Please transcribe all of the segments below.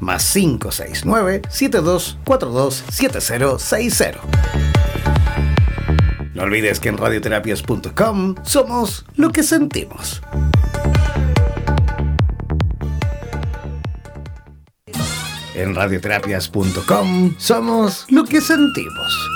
más 569-7242-7060. No olvides que en radioterapias.com somos lo que sentimos. En radioterapias.com somos lo que sentimos.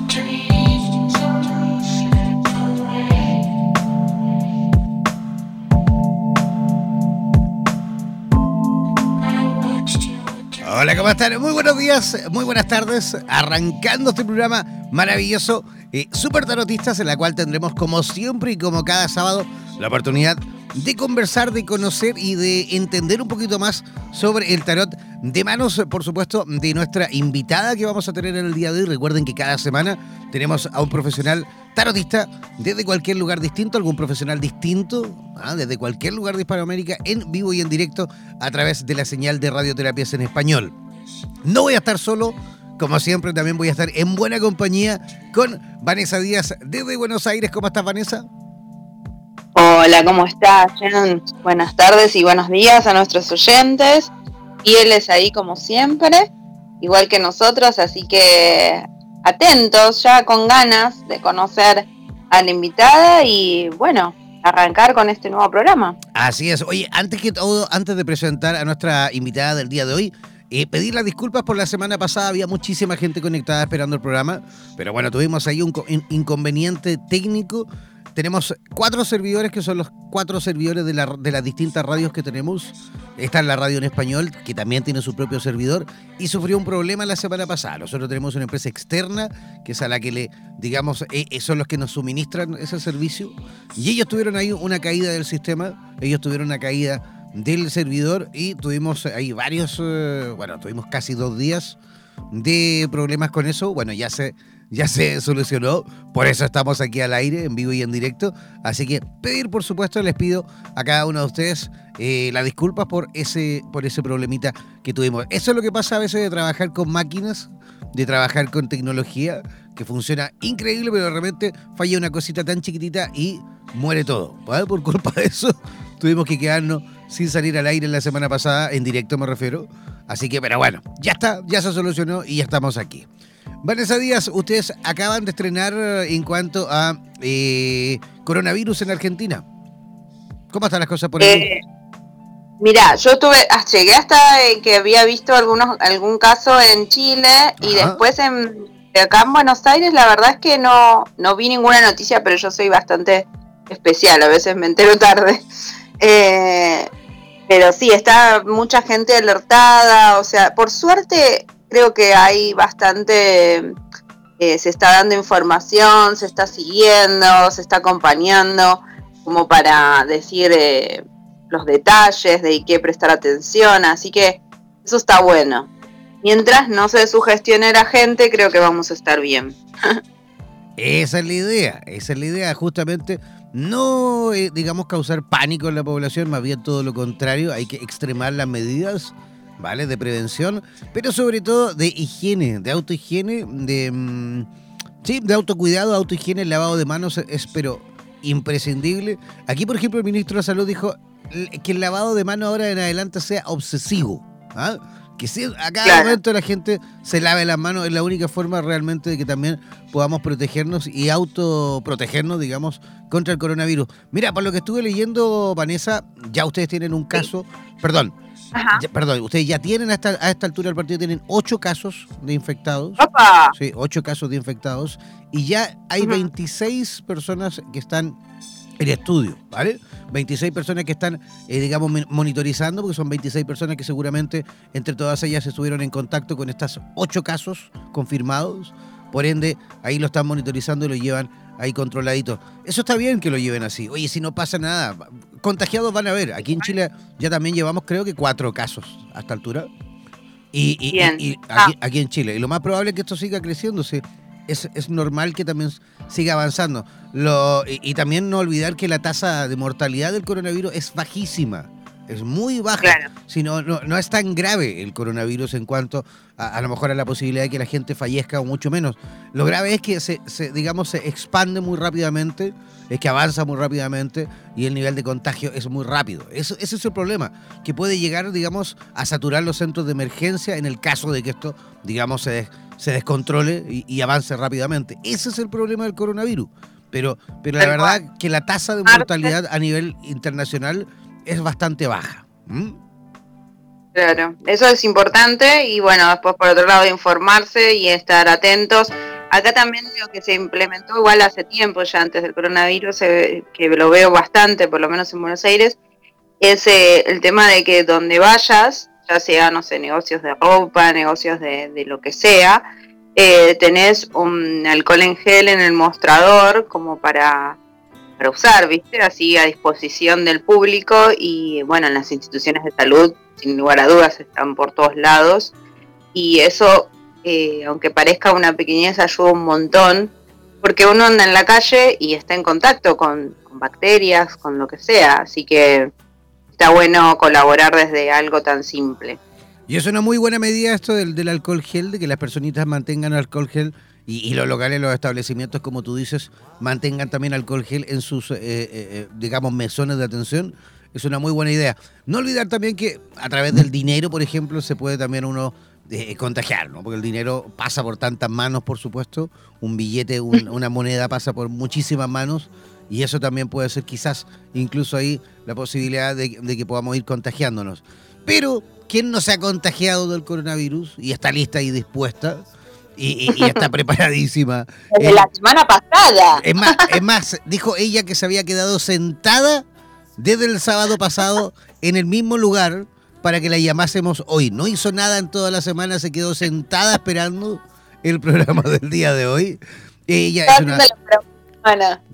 Hola, ¿cómo están? Muy buenos días, muy buenas tardes. Arrancando este programa maravilloso, eh, Super Tarotistas, en la cual tendremos, como siempre y como cada sábado, la oportunidad de conversar, de conocer y de entender un poquito más sobre el tarot de manos, por supuesto, de nuestra invitada que vamos a tener en el día de hoy. Recuerden que cada semana tenemos a un profesional tarotista desde cualquier lugar distinto, algún profesional distinto, ¿ah? desde cualquier lugar de Hispanoamérica, en vivo y en directo a través de la señal de radioterapias en español. No voy a estar solo, como siempre también voy a estar en buena compañía con Vanessa Díaz desde Buenos Aires. ¿Cómo estás, Vanessa? Hola, ¿cómo estás, Buenas tardes y buenos días a nuestros oyentes. Y él es ahí como siempre, igual que nosotros, así que atentos, ya con ganas de conocer a la invitada y bueno, arrancar con este nuevo programa. Así es. Oye, antes que todo, antes de presentar a nuestra invitada del día de hoy, eh, pedir las disculpas por la semana pasada, había muchísima gente conectada esperando el programa, pero bueno, tuvimos ahí un inconveniente técnico tenemos cuatro servidores que son los cuatro servidores de, las distintas radios que tenemos. Está en la radio en español, que también tiene su propio servidor, y sufrió un problema la semana pasada. Nosotros tenemos una empresa externa, que es a la que le, digamos, eh, son los que nos suministran ese servicio. Y ellos tuvieron ahí una caída del sistema, ellos tuvieron una caída del servidor y tuvimos ahí varios, eh, bueno, tuvimos casi dos días de problemas con eso. Bueno, ya se ya se solucionó, por eso estamos aquí al aire, en vivo y en directo. Así que pedir, por supuesto, les pido a cada uno de ustedes eh, las disculpas por ese, por ese problemita que tuvimos. Eso es lo que pasa a veces de trabajar con máquinas, de trabajar con tecnología, que funciona increíble, pero de repente falla una cosita tan chiquitita y muere todo. Por culpa de eso, tuvimos que quedarnos sin salir al aire la semana pasada, en directo me refiero. Así que, pero bueno, ya está, ya se solucionó y ya estamos aquí. Vanessa Díaz, ustedes acaban de estrenar en cuanto a eh, coronavirus en Argentina. ¿Cómo están las cosas por ahí? Eh, Mira, yo tuve, ah, llegué hasta que había visto algunos, algún caso en Chile y después en acá en Buenos Aires la verdad es que no, no vi ninguna noticia, pero yo soy bastante especial, a veces me entero tarde. Eh, pero sí, está mucha gente alertada, o sea, por suerte creo que hay bastante, eh, se está dando información, se está siguiendo, se está acompañando, como para decir eh, los detalles de qué prestar atención, así que eso está bueno. Mientras no se sugestione la gente, creo que vamos a estar bien. esa es la idea, esa es la idea, justamente no, eh, digamos, causar pánico en la población, más bien todo lo contrario, hay que extremar las medidas, ¿vale? De prevención, pero sobre todo de higiene, de autohigiene, de... Mm, sí, de autocuidado, autohigiene, lavado de manos es, pero imprescindible. Aquí, por ejemplo, el ministro de Salud dijo que el lavado de manos ahora en adelante sea obsesivo. ¿ah? Que si a cada momento la gente se lave las manos es la única forma realmente de que también podamos protegernos y autoprotegernos, digamos, contra el coronavirus. Mira, por lo que estuve leyendo, Vanessa, ya ustedes tienen un caso, perdón, perdón, ustedes ya tienen a esta, a esta altura del partido, tienen ocho casos de infectados. Sí, ocho casos de infectados. Y ya hay 26 personas que están en estudio, ¿vale? 26 personas que están, eh, digamos, monitorizando, porque son 26 personas que seguramente entre todas ellas estuvieron en contacto con estos ocho casos confirmados. Por ende, ahí lo están monitorizando y lo llevan ahí controladito. Eso está bien que lo lleven así. Oye, si no pasa nada, contagiados van a ver. Aquí en Chile ya también llevamos creo que cuatro casos a esta altura. Y, ah. aquí, en Chile. Y lo más probable es que esto siga creciéndose. Es, es normal que también siga avanzando. Lo, y, también no olvidar que la tasa de mortalidad del coronavirus es bajísima es muy baja. Sino, no, no, es tan grave el coronavirus en cuanto a, a lo mejor a la posibilidad de que la gente fallezca o mucho menos. Lo grave es que se, digamos, se expande muy rápidamente, es que avanza muy rápidamente y el nivel de contagio es muy rápido. Eso, ese es el problema, que puede llegar, digamos, a saturar los centros de emergencia en el caso de que esto, digamos, se, se descontrole y, avance rápidamente. Ese es el problema del coronavirus. Pero, pero la verdad que la tasa de mortalidad a nivel internacional es bastante baja. Claro, eso es importante y bueno, después por otro lado informarse y estar atentos. Acá también lo que se implementó igual hace tiempo, ya antes del coronavirus, eh, que lo veo bastante, por lo menos en Buenos Aires, es eh, el tema de que donde vayas, ya sea, no sé, negocios de ropa, negocios de, lo que sea, eh, tenés un alcohol en gel en el mostrador como para para usar, ¿viste? Así a disposición del público y bueno, en las instituciones de salud, sin lugar a dudas, están por todos lados y eso, eh, aunque parezca una pequeñez, ayuda un montón porque uno anda en la calle y está en contacto con, bacterias, con lo que sea, así que está bueno colaborar desde algo tan simple. Y es una muy buena medida esto del, alcohol gel, de que las personitas mantengan alcohol gel y, los locales, los establecimientos, como tú dices, mantengan también alcohol gel en sus, eh, eh, eh, digamos, mesones de atención. Es una muy buena idea. No olvidar también que a través del dinero, por ejemplo, se puede también uno contagiar, ¿no? Porque el dinero pasa por tantas manos, por supuesto. Un billete, una moneda pasa por muchísimas manos. Y eso también puede ser quizás incluso ahí la posibilidad de, de que podamos ir contagiándonos. Pero, ¿quién no se ha contagiado del coronavirus y está lista y dispuesta? Y, está preparadísima. Desde la semana pasada. Es más, es más, dijo ella que se había quedado sentada desde el sábado pasado en el mismo lugar para que la llamásemos hoy. No hizo nada en toda la semana, se quedó sentada esperando el programa del día de hoy. Ella es una...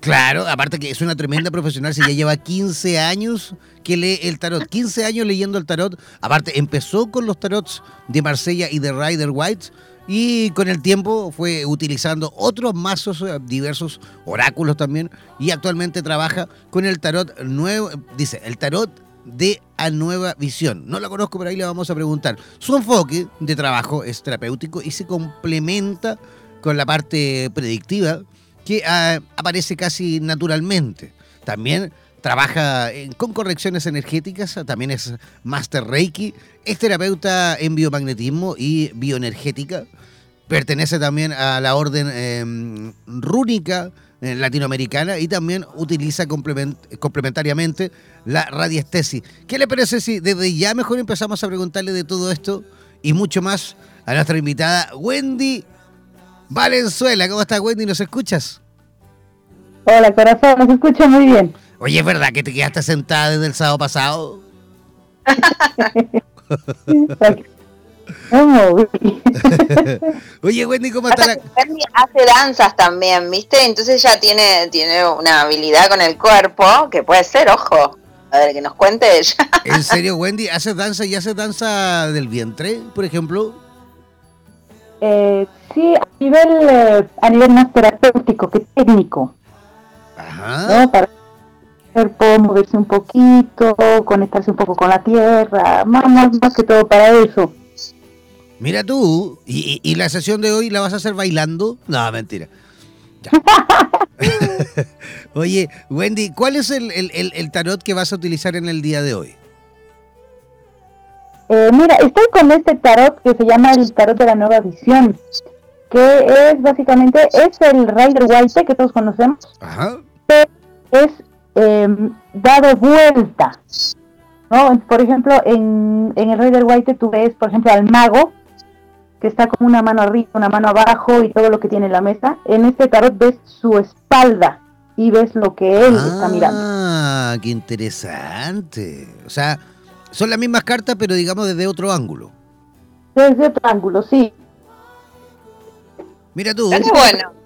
Claro, aparte que es una tremenda profesional, si ya lleva 15 años que lee el tarot, 15 años leyendo el tarot, aparte empezó con los tarots de Marsella y de Rider White, y con el tiempo fue utilizando otros mazos, eh, diversos oráculos también, y actualmente trabaja con el tarot nuevo, dice, el tarot de A Nueva Visión. No la conozco, pero ahí le vamos a preguntar. Su enfoque de trabajo es terapéutico y se complementa con la parte predictiva que ah, aparece casi naturalmente. También trabaja con correcciones energéticas, también es Master Reiki, es terapeuta en biomagnetismo y bioenergética, pertenece también a la orden em, rúnica eh, latinoamericana y también utiliza complementariamente la radiestesis. ¿Qué le parece si desde ya mejor empezamos a preguntarle de todo esto y mucho más a nuestra invitada Wendy Valenzuela? ¿Cómo estás Wendy? ¿Nos escuchas? Hola corazón, nos escucha muy bien. Oye, ¿es verdad que te quedaste sentada desde el sábado pasado? Oye, Wendy, ¿cómo está la... Wendy hace danzas también, ¿viste? Entonces ya tiene, tiene una habilidad con el cuerpo que puede ser, ojo. A ver, que nos cuente ella. ¿En serio, Wendy? ¿Hace danza y hace danza del vientre, por ejemplo? Eh, sí, a nivel, eh, a nivel más terapéutico que técnico. Ajá. Para el cuerpo moverse un poquito, conectarse un poco con la tierra, más, más que todo para eso. Mira tú, ¿y, la sesión de hoy la vas a hacer bailando? No, mentira. Oye, Wendy, ¿cuál es el, tarot que vas a utilizar en el día de hoy? Eh, mira, estoy con este tarot que se llama el tarot de la nueva visión, que es básicamente, es el Rider White que todos conocemos, Ajá. pero es em, dado vuelta. ¿no? Por ejemplo, en, en el Rider White tú ves, por ejemplo, al mago, que está como una mano arriba, una mano abajo y todo lo que tiene en la mesa. En este tarot ves su espalda y ves lo que él está mirando. Ah, qué interesante. O sea, son las mismas cartas, pero digamos desde otro ángulo. Desde otro ángulo, sí. Mira tú. Es bueno.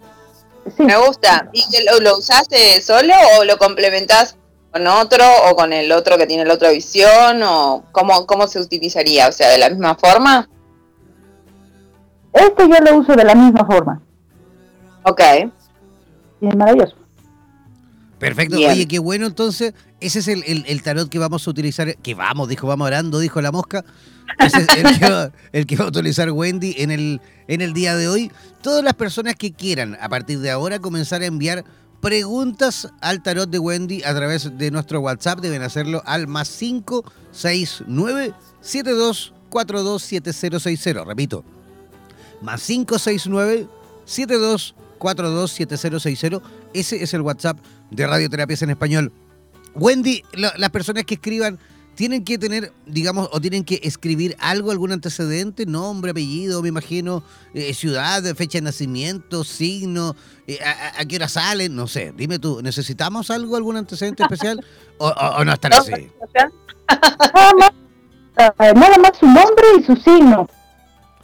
Me gusta. ¿Y lo, lo usaste solo o lo complementás con otro o con el otro que tiene la otra visión? ¿O cómo, cómo se utilizaría? O sea, de la misma forma. Este yo lo uso de la misma forma. Ok. Y es maravilloso. Perfecto. Oye, qué bueno entonces. Ese es el, tarot que vamos a utilizar. Que vamos, dijo, vamos orando, dijo la mosca. Ese es el que, va, el que va a utilizar Wendy en el, en el día de hoy. Todas las personas que quieran, a partir de ahora, comenzar a enviar preguntas al tarot de Wendy a través de nuestro WhatsApp deben hacerlo al más 569 72427060. Repito, más 569 72427060. Ese es el WhatsApp de Radioterapias en Español. Wendy, las personas que escriban tienen que tener, digamos, o tienen que escribir algo, algún antecedente, nombre, apellido, me imagino, eh, ciudad, fecha de nacimiento, signo, eh, a, qué hora salen, no sé. Dime tú, ¿necesitamos algo, algún antecedente especial o, no están así? nada más su nombre y su signo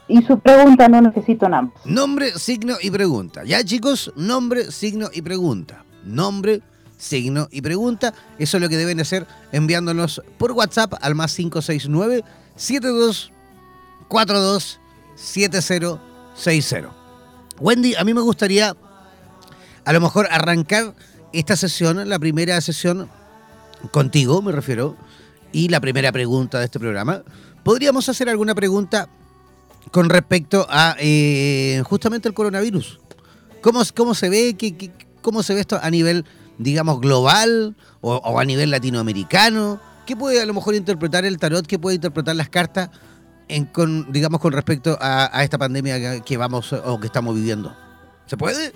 y su pregunta no necesito nada Nombre, signo y pregunta. Ya chicos, nombre, signo y pregunta. Nombre, signo y pregunta. Eso es lo que deben hacer enviándonos por WhatsApp al más 569 7242 7060. Wendy, a mí me gustaría a lo mejor arrancar esta sesión, la primera sesión contigo, me refiero, y la primera pregunta de este programa. ¿Podríamos hacer alguna pregunta con respecto a eh, justamente el coronavirus. ¿Cómo, cómo se ve? ¿Qué, cómo se ve esto a nivel, digamos, global o, a nivel latinoamericano? ¿Qué puede a lo mejor interpretar el tarot? ¿Qué puede interpretar las cartas en, con, digamos, con respecto a, esta pandemia que, vamos o que estamos viviendo? ¿Se puede?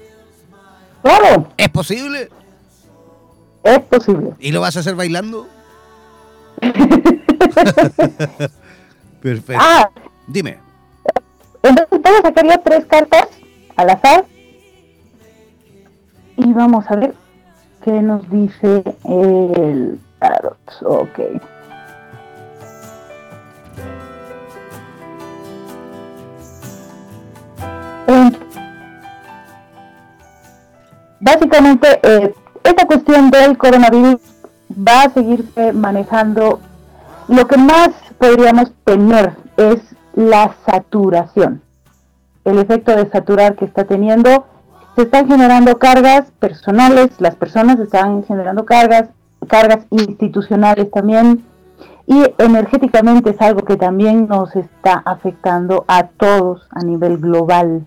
Claro. ¿Es posible? Es posible. ¿Y lo vas a hacer bailando? Perfecto. Ah. Dime. Entonces voy a sacar tres cartas al azar y vamos a ver qué nos dice el tarot. Ok. Básicamente, eh, esta cuestión del coronavirus va a seguirse manejando. Lo que más podríamos tener es la saturación. El efecto de saturar que está teniendo, se están generando cargas personales, las personas están generando cargas, cargas institucionales también, y energéticamente es algo que también nos está afectando a todos a nivel global.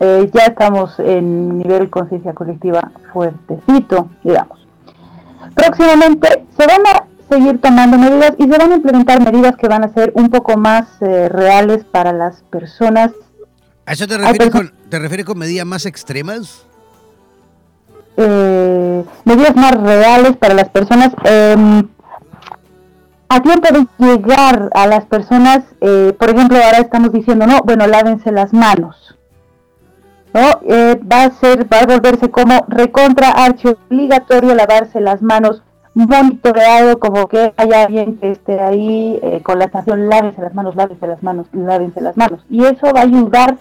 Eh, ya estamos en nivel conciencia colectiva fuertecito, digamos. Próximamente se van a seguir tomando medidas y se van a implementar medidas que van a ser un poco más eh, reales para las personas. ¿A eso te refieres, con, te refieres con medidas más extremas? eh, medidas más reales para las personas. Em, a tiempo de llegar a las personas, eh, por ejemplo, ahora estamos diciendo, no, bueno, lávense las manos. ¿no? Eh, va a ser, va a volverse como recontra archi obligatorio lavarse las manos, monitoreado como que haya alguien que esté ahí con la estación lávense las manos, lávense las manos, lávense las manos. Y eso va a ayudar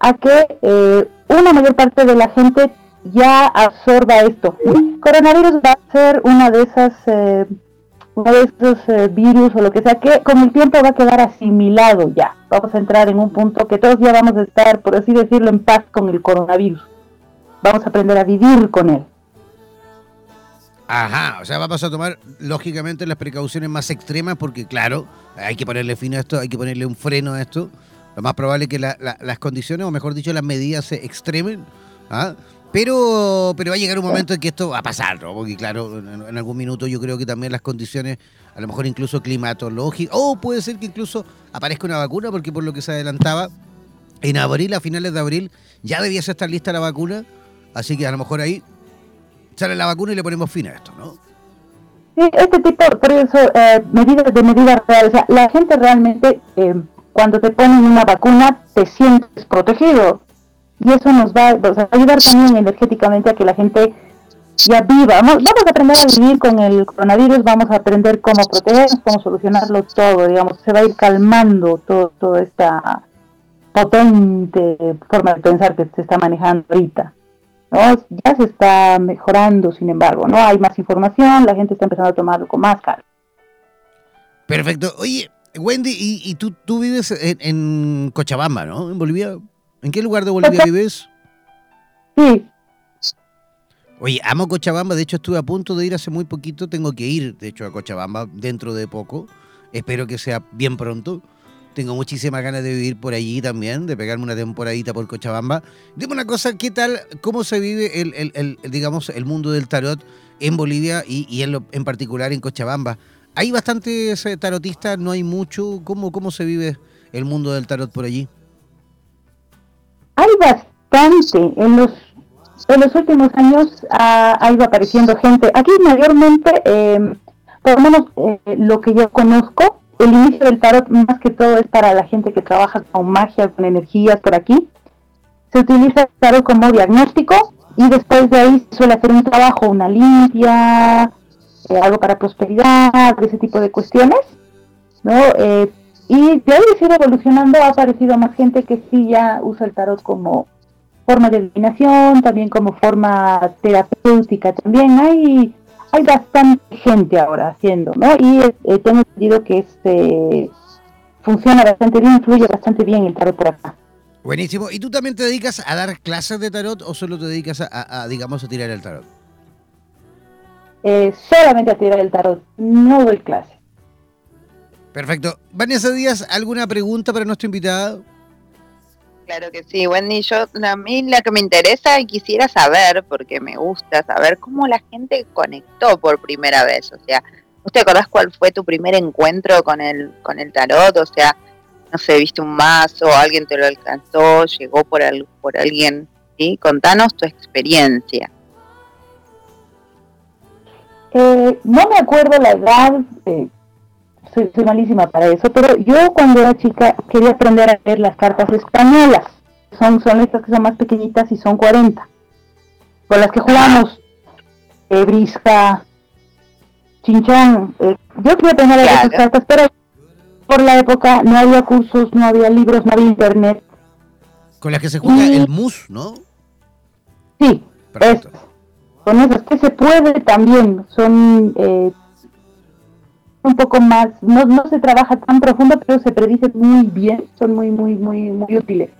a que una mayor parte de la gente ya absorba esto. Coronavirus va a ser una de esas, eh, uno de esos eh, virus o lo que sea que con el tiempo va a quedar asimilado ya. Vamos a entrar en un punto que todos ya vamos a estar, por así decirlo, en paz con el coronavirus. Vamos a aprender a vivir con él. Ajá, o sea, vamos a tomar lógicamente las precauciones más extremas porque, claro, hay que ponerle fin a esto, hay que ponerle un freno a esto. Lo más probable es que las condiciones, o mejor dicho, las medidas se extremen. ¿ah? Pero, pero va a llegar un momento en que esto va a pasar, ¿no? Porque claro, en, algún minuto yo creo que también las condiciones, a lo mejor incluso climatológicas, o puede ser que incluso aparezca una vacuna, porque por lo que se adelantaba, en abril, a finales de abril, ya debiese estar lista la vacuna, así que a lo mejor ahí sale la vacuna y le ponemos fin a esto, ¿no? Sí, este tipo, por eso, eh, medidas de medidas reales, o sea, la gente realmente, eh, cuando te ponen una vacuna, te sientes protegido y eso nos va, a ayudar también energéticamente a que la gente ya viva. Vamos, a aprender a vivir con el coronavirus, vamos a aprender cómo protegernos, cómo solucionarlo todo, digamos, se va a ir calmando todo, toda esta potente forma de pensar que se está manejando ahorita. ¿no? Ya se está mejorando, sin embargo, ¿no? Hay más información, la gente está empezando a tomarlo con más calma. Perfecto. Oye, Wendy, ¿y, tú, tú vives en, en Cochabamba, ¿no? En Bolivia. ¿En qué lugar de Bolivia vives? Sí. Oye, amo Cochabamba, de hecho estuve a punto de ir hace muy poquito, tengo que ir, de hecho, a Cochabamba dentro de poco, espero que sea bien pronto. Tengo muchísimas ganas de vivir por allí también, de pegarme una temporadita por Cochabamba. Dime una cosa, ¿qué tal, cómo se vive el, digamos, el mundo del tarot en Bolivia y, en, en particular en Cochabamba? ¿Hay bastantes eh, tarotistas? ¿No hay mucho? ¿Cómo, ¿Cómo se vive el mundo del tarot por allí? hay bastante. En los, en los últimos años ha, ido apareciendo gente. Aquí mayormente, eh, por lo menos eh, lo que yo conozco, el inicio del tarot más que todo es para la gente que trabaja con magia, con energías por aquí. Se utiliza el tarot como diagnóstico y después de ahí suele hacer un trabajo, una limpia, eh, algo para prosperidad, ese tipo de cuestiones. ¿no? Eh, y de ahí sigue evolucionando, ha aparecido más gente que sí ya usa el tarot como forma de adivinación, también como forma terapéutica, también hay hay bastante gente ahora haciendo, ¿no? Y eh, tengo entendido que este funciona bastante bien, fluye bastante bien el tarot por acá. Buenísimo. ¿Y tú también te dedicas a dar clases de tarot o solo te dedicas a, digamos, a tirar el tarot? Eh, solamente a tirar el tarot, no doy clases. Perfecto. Vanessa Díaz, ¿alguna pregunta para nuestro invitado? Claro que sí, Wendy. Yo, a mí la que me interesa y quisiera saber, porque me gusta saber cómo la gente conectó por primera vez. O sea, ¿vos te acordás cuál fue tu primer encuentro con el, con el tarot? O sea, no sé, viste un mazo, alguien te lo alcanzó, llegó por, por alguien, ¿sí? Contanos tu experiencia. Eh, no me acuerdo la edad, eh, soy, malísima para eso, pero yo cuando era chica quería aprender a leer las cartas españolas. Son, son estas que son más pequeñitas y son 40. Con las que jugamos eh, brisca, chinchón. Eh, yo quería aprender a leer esas cartas, pero por la época no había cursos, no había libros, no había internet. Con las que se juega el mus, ¿no? Sí, con esas que se puede también. Son eh, un poco más, no, no se trabaja tan profundo, pero se predice muy bien, son muy, muy, muy, muy útiles.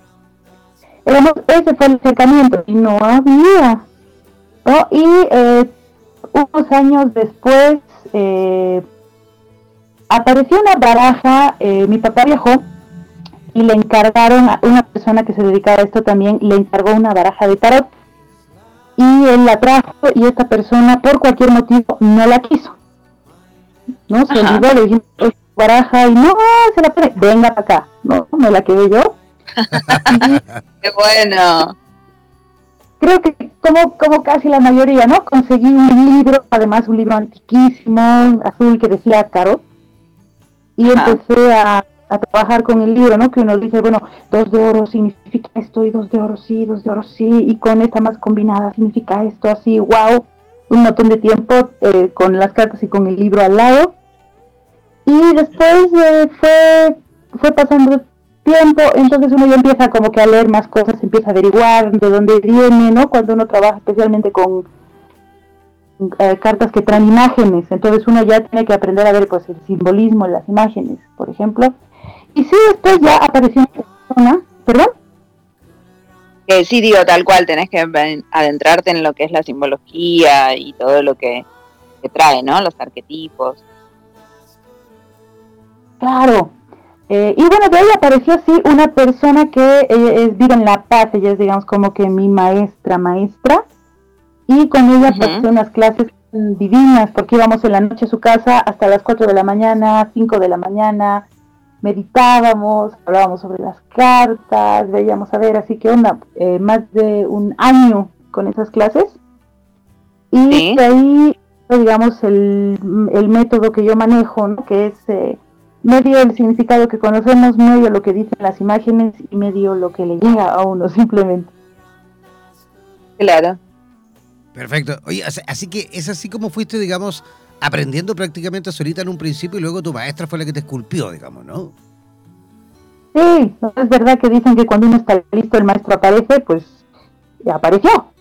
ese fue el acercamiento y no había. Y eh, unos años después eh, apareció una baraja, eh, mi papá viajó y le encargaron a una persona que se dedicaba a esto también, le encargó una baraja de tarot y él la trajo y esta persona por cualquier motivo no la quiso. ¿no? Se olvidó, le dijimos, baraja y no, se la pone, venga para acá, no, me la quedé yo. Qué bueno. Creo que como, como casi la mayoría, ¿no? Conseguí un libro, además un libro antiquísimo, azul, que decía Caro, y empecé a, trabajar con el libro, ¿no? Que uno dice, bueno, dos de oro significa esto, y dos de oro sí, dos de oro sí, y con esta más combinada significa esto, así, wow, un montón de tiempo eh, con las cartas y con el libro al lado. Y después eh, fue, fue pasando tiempo, entonces uno ya empieza como que a leer más cosas, empieza a averiguar de dónde viene, ¿no? Cuando uno trabaja especialmente con eh, cartas que traen imágenes, entonces uno ya tiene que aprender a ver pues el simbolismo en las imágenes, por ejemplo. Y sí, después ya apareció una persona, ¿perdón? Que sí, digo, tal cual, tenés que adentrarte en lo que es la simbología y todo lo que, que trae, ¿no? Los arquetipos. Claro, eh, y bueno, de ahí apareció así una persona que eh, vive en La Paz, ella es digamos como que mi maestra, maestra, y con ella pasé unas clases divinas, porque íbamos en la noche a su casa hasta las 4 de la mañana, 5 de la mañana, meditábamos, hablábamos sobre las cartas, veíamos a ver, así que onda, eh, más de un año con esas clases. Y de ahí, digamos, el, el, método que yo manejo, ¿no? que es medio el significado que conocemos, medio lo que dicen las imágenes y medio lo que le llega a uno simplemente. Claro. Perfecto. Oye, así que es así como fuiste, digamos, aprendiendo prácticamente solita en un principio y luego tu maestra fue la que te esculpió, digamos, ¿no? Sí, es verdad que dicen que cuando uno está listo el maestro aparece, pues apareció.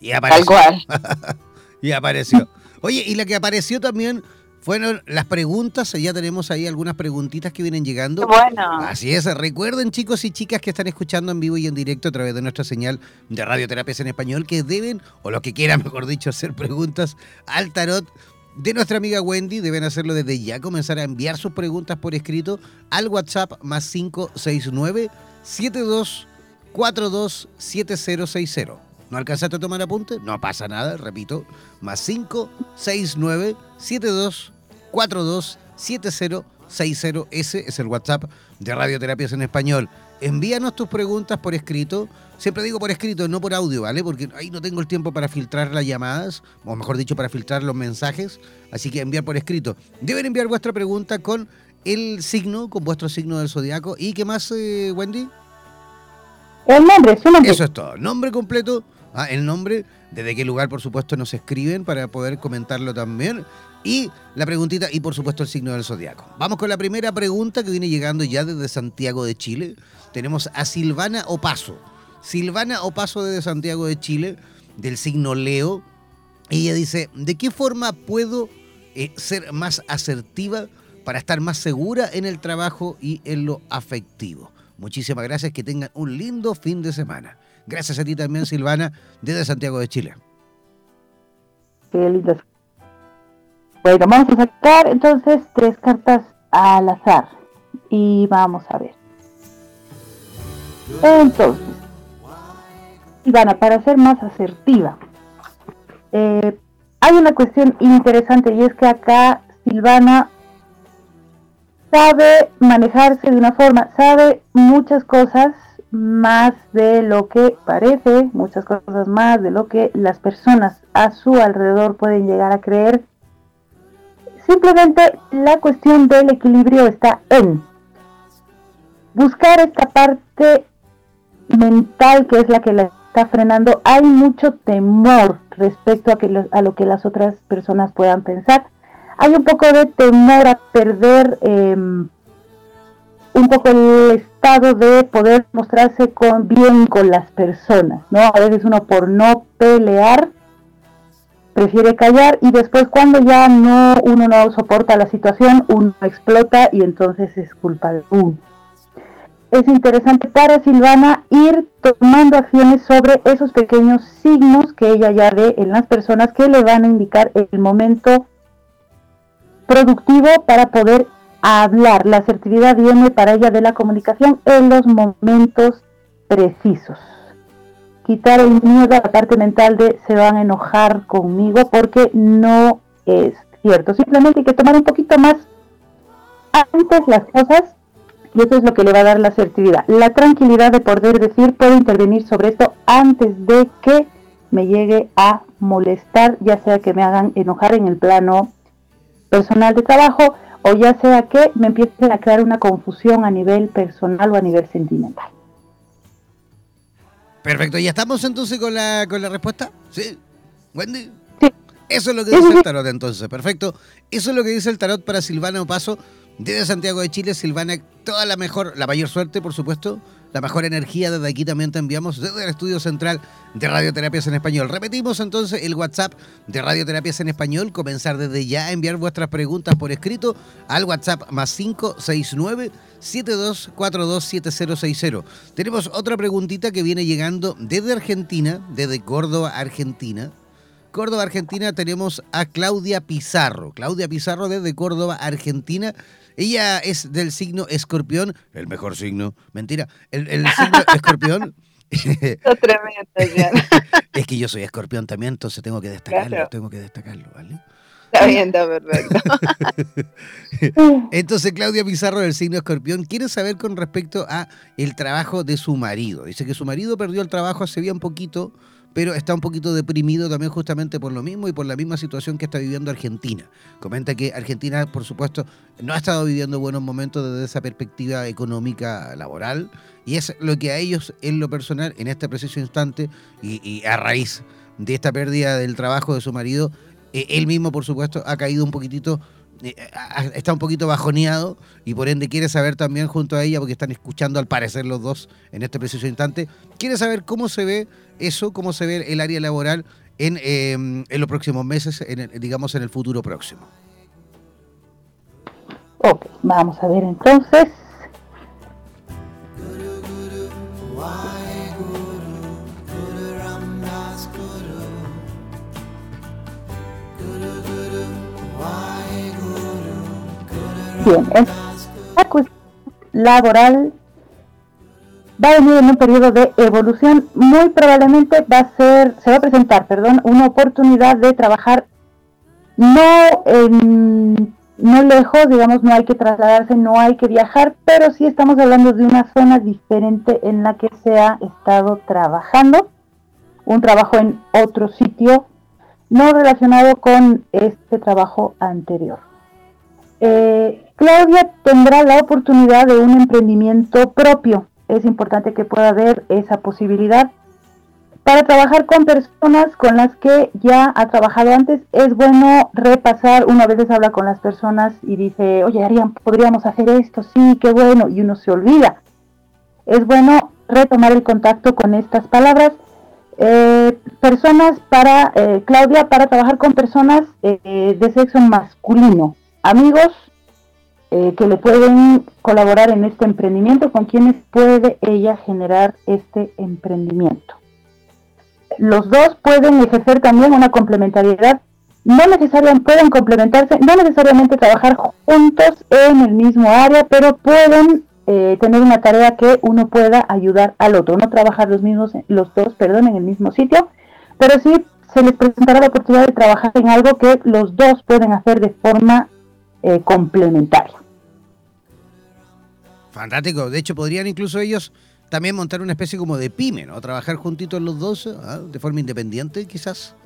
Y apareció. Tal cual. y apareció. Oye, y la que apareció también bueno, las preguntas, ya tenemos ahí algunas preguntitas que vienen llegando. Bueno. Así es, recuerden chicos y chicas que están escuchando en vivo y en directo a través de nuestra señal de radioterapias en español que deben, o lo que quieran, mejor dicho, hacer preguntas al tarot de nuestra amiga Wendy. Deben hacerlo desde ya, comenzar a enviar sus preguntas por escrito al WhatsApp más 569 7242 7060. ¿No alcanzaste a tomar apunte? No pasa nada, repito, más 569 72 427060. Ese es el WhatsApp de Radioterapias en Español. Envíanos tus preguntas por escrito. Siempre digo por escrito, no por audio, ¿vale? Porque ahí no tengo el tiempo para filtrar las llamadas, o mejor dicho, para filtrar los mensajes. Así que enviar por escrito. Deben enviar vuestra pregunta con el signo, con vuestro signo del zodiaco. ¿Y qué más, eh, Wendy? El nombre, su nombre. Eso es todo. Nombre completo, ah, el nombre, desde qué lugar, por supuesto, nos escriben para poder comentarlo también y la preguntita y por supuesto el signo del zodiaco. Vamos con la primera pregunta que viene llegando ya desde Santiago de Chile. Tenemos a Silvana Opaso. Silvana Opaso desde Santiago de Chile, del signo Leo. Ella dice, ¿de qué forma puedo eh, ser más asertiva para estar más segura en el trabajo y en lo afectivo? Muchísimas gracias, que tengan un lindo fin de semana. Gracias a ti también, Silvana, desde Santiago de Chile. Qué bueno, vamos a sacar entonces tres cartas al azar. Y vamos a ver. Entonces, Ivana, para ser más asertiva, eh, hay una cuestión interesante y es que acá Silvana sabe manejarse de una forma, sabe muchas cosas más de lo que parece, muchas cosas más de lo que las personas a su alrededor pueden llegar a creer Simplemente la cuestión del equilibrio está en buscar esta parte mental que es la que la está frenando. Hay mucho temor respecto a, que a lo que las otras personas puedan pensar. Hay un poco de temor a perder em, un poco el estado de poder mostrarse con, bien con las personas, ¿no? A veces uno por no pelear prefiere callar y después cuando ya no uno no soporta la situación, uno explota y entonces es culpa de uno. Es interesante para Silvana ir tomando acciones sobre esos pequeños signos que ella ya ve en las personas que le van a indicar el momento productivo para poder hablar. La asertividad viene para ella de la comunicación en los momentos precisos quitar el miedo a la parte mental de se van a enojar conmigo porque no es cierto. Simplemente hay que tomar un poquito más antes las cosas y eso es lo que le va a dar la asertividad. La tranquilidad de poder decir, puedo intervenir sobre esto antes de que me llegue a molestar, ya sea que me hagan enojar en el plano personal de trabajo o ya sea que me empiecen a crear una confusión a nivel personal o a nivel sentimental. Perfecto, ¿ya estamos entonces con la, con la respuesta? ¿Sí? ¿Wendy? Sí. Eso es lo que dice el tarot entonces, perfecto. Eso es lo que dice el tarot para Silvana Opaso desde Santiago de Chile. Silvana, toda la mejor, la mayor suerte, por supuesto, la mejor energía desde aquí también te enviamos desde el estudio central de Radioterapias en Español. Repetimos entonces el WhatsApp de Radioterapias en Español, comenzar desde ya a enviar vuestras preguntas por escrito al WhatsApp más 569 72427060. Tenemos otra preguntita que viene llegando desde Argentina, desde Córdoba, Argentina. Córdoba, Argentina, tenemos a Claudia Pizarro. Claudia Pizarro desde Córdoba, Argentina. Ella es del signo escorpión, el mejor signo, mentira, el, signo escorpión. tremendo, es que yo soy escorpión también, entonces tengo que destacarlo, tengo que destacarlo, ¿vale? Está bien, está perfecto. Entonces, Claudia Pizarro del signo Escorpión quiere saber con respecto a el trabajo de su marido. Dice que su marido perdió el trabajo hace bien poquito, pero está un poquito deprimido también justamente por lo mismo y por la misma situación que está viviendo Argentina. Comenta que Argentina, por supuesto, no ha estado viviendo buenos momentos desde esa perspectiva económica laboral y es lo que a ellos, en lo personal, en este preciso instante y, a raíz de esta pérdida del trabajo de su marido, eh, él mismo, por supuesto, ha caído un poquitito está un poquito bajoneado y por ende quiere saber también junto a ella, porque están escuchando al parecer los dos en este preciso instante, quiere saber cómo se ve eso, cómo se ve el área laboral en, em, en los próximos meses, en digamos en el futuro próximo. Ok, vamos a ver entonces. Bien, la cuestión laboral va a venir en un periodo de evolución. Muy probablemente va a ser, se va a presentar, perdón, una oportunidad de trabajar no en, no lejos, digamos, no hay que trasladarse, no hay que viajar, pero sí estamos hablando de una zona diferente en la que se ha estado trabajando, un trabajo en otro sitio, no relacionado con este trabajo anterior. Eh, Claudia tendrá la oportunidad de un emprendimiento propio. Es importante que pueda haber esa posibilidad. Para trabajar con personas con las que ya ha trabajado antes, es bueno repasar. Uno a veces habla con las personas y dice, oye, podríamos hacer esto, sí, qué bueno, y uno se olvida. Es bueno retomar el contacto con estas palabras. Eh, personas para, eh, Claudia, para trabajar con personas eh, de sexo masculino, amigos, eh, que le pueden colaborar en este emprendimiento, con quienes puede ella generar este emprendimiento. Los dos pueden ejercer también una complementariedad, no necesariamente pueden complementarse, no necesariamente trabajar juntos en el mismo área, pero pueden eh, tener una tarea que uno pueda ayudar al otro, no trabajar los mismos, los dos, perdón, en el mismo sitio, pero sí se les presentará la oportunidad de trabajar en algo que los dos pueden hacer de forma eh, complementario. Fantástico. De hecho, podrían incluso ellos también montar una especie como de pyme, ¿no? Trabajar juntitos los dos, ¿ah? de forma independiente, quizás.